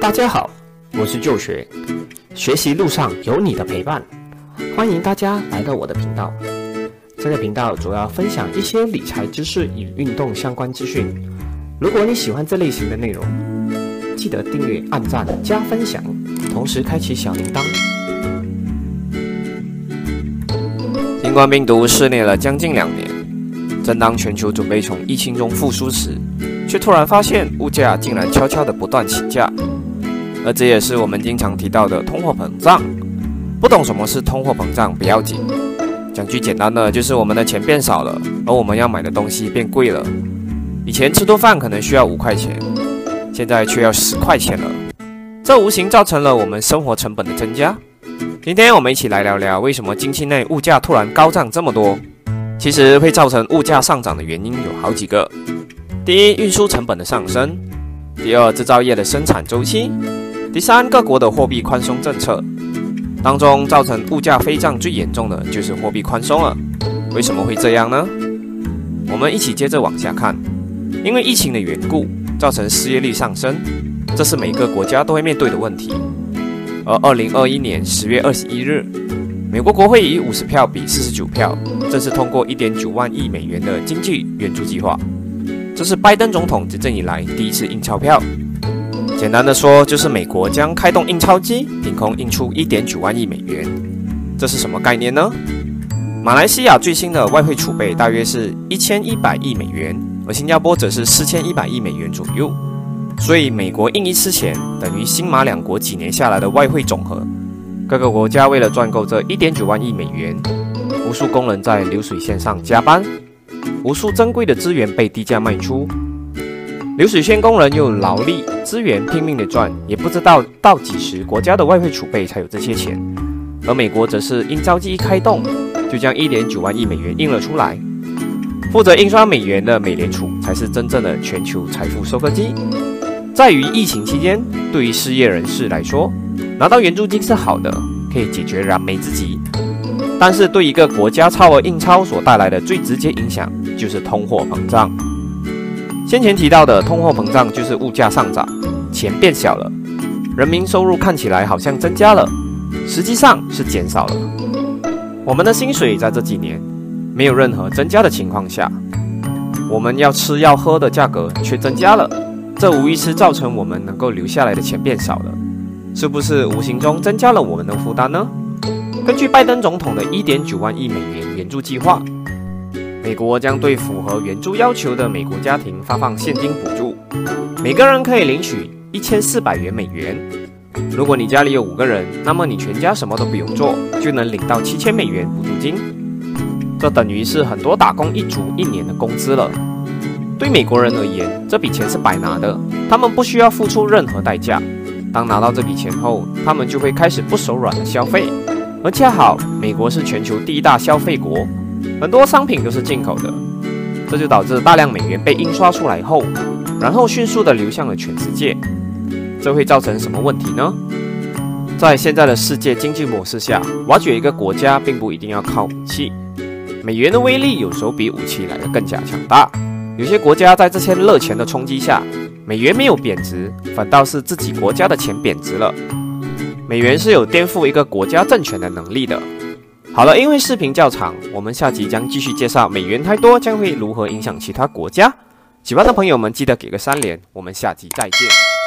大家好，我是旧学，学习路上有你的陪伴，欢迎大家来到我的频道。这个频道主要分享一些理财知识与运动相关资讯。如果你喜欢这类型的内容，记得订阅、按赞、加分享，同时开启小铃铛。新冠病毒肆虐了将近两年，正当全球准备从疫情中复苏时，却突然发现物价竟然悄悄的不断起价，而这也是我们经常提到的通货膨胀。不懂什么是通货膨胀不要紧，讲句简单的，就是我们的钱变少了，而我们要买的东西变贵了。以前吃顿饭可能需要五块钱，现在却要十块钱了，这无形造成了我们生活成本的增加。今天我们一起来聊聊为什么近期内物价突然高涨这么多。其实会造成物价上涨的原因有好几个：第一，运输成本的上升；第二，制造业的生产周期；第三，各国的货币宽松政策。当中造成物价飞涨最严重的就是货币宽松了。为什么会这样呢？我们一起接着往下看。因为疫情的缘故，造成失业率上升，这是每个国家都会面对的问题。而二零二一年十月二十一日，美国国会以五十票比四十九票，正式通过一点九万亿美元的经济援助计划。这是拜登总统执政以来第一次印钞票。简单的说，就是美国将开动印钞机，凭空印出一点九万亿美元。这是什么概念呢？马来西亚最新的外汇储备大约是一千一百亿美元，而新加坡则是四千一百亿美元左右。所以，美国印一次钱等于新马两国几年下来的外汇总和。各个国家为了赚够这一点九万亿美元，无数工人在流水线上加班，无数珍贵的资源被低价卖出。流水线工人用劳力资源拼命的赚，也不知道到几时国家的外汇储备才有这些钱。而美国则是印钞机一开动，就将一点九万亿美元印了出来。负责印刷美元的美联储才是真正的全球财富收割机。在于疫情期间，对于失业人士来说，拿到援助金是好的，可以解决燃眉之急。但是对一个国家超额印钞所带来的最直接影响，就是通货膨胀。先前提到的通货膨胀就是物价上涨，钱变小了，人民收入看起来好像增加了，实际上是减少了。我们的薪水在这几年没有任何增加的情况下，我们要吃要喝的价格却增加了。这无疑是造成我们能够留下来的钱变少了，是不是无形中增加了我们的负担呢？根据拜登总统的一点九万亿美元援助计划，美国将对符合援助要求的美国家庭发放现金补助，每个人可以领取一千四百元美元。如果你家里有五个人，那么你全家什么都不用做，就能领到七千美元补助金，这等于是很多打工一族一年的工资了。对美国人而言，这笔钱是白拿的，他们不需要付出任何代价。当拿到这笔钱后，他们就会开始不手软的消费。而恰好，美国是全球第一大消费国，很多商品都是进口的，这就导致大量美元被印刷出来后，然后迅速的流向了全世界。这会造成什么问题呢？在现在的世界经济模式下，挖掘一个国家并不一定要靠武器，美元的威力有时候比武器来的更加强大。有些国家在这些热钱的冲击下，美元没有贬值，反倒是自己国家的钱贬值了。美元是有颠覆一个国家政权的能力的。好了，因为视频较长，我们下集将继续介绍美元太多将会如何影响其他国家。喜欢的朋友们记得给个三连，我们下集再见。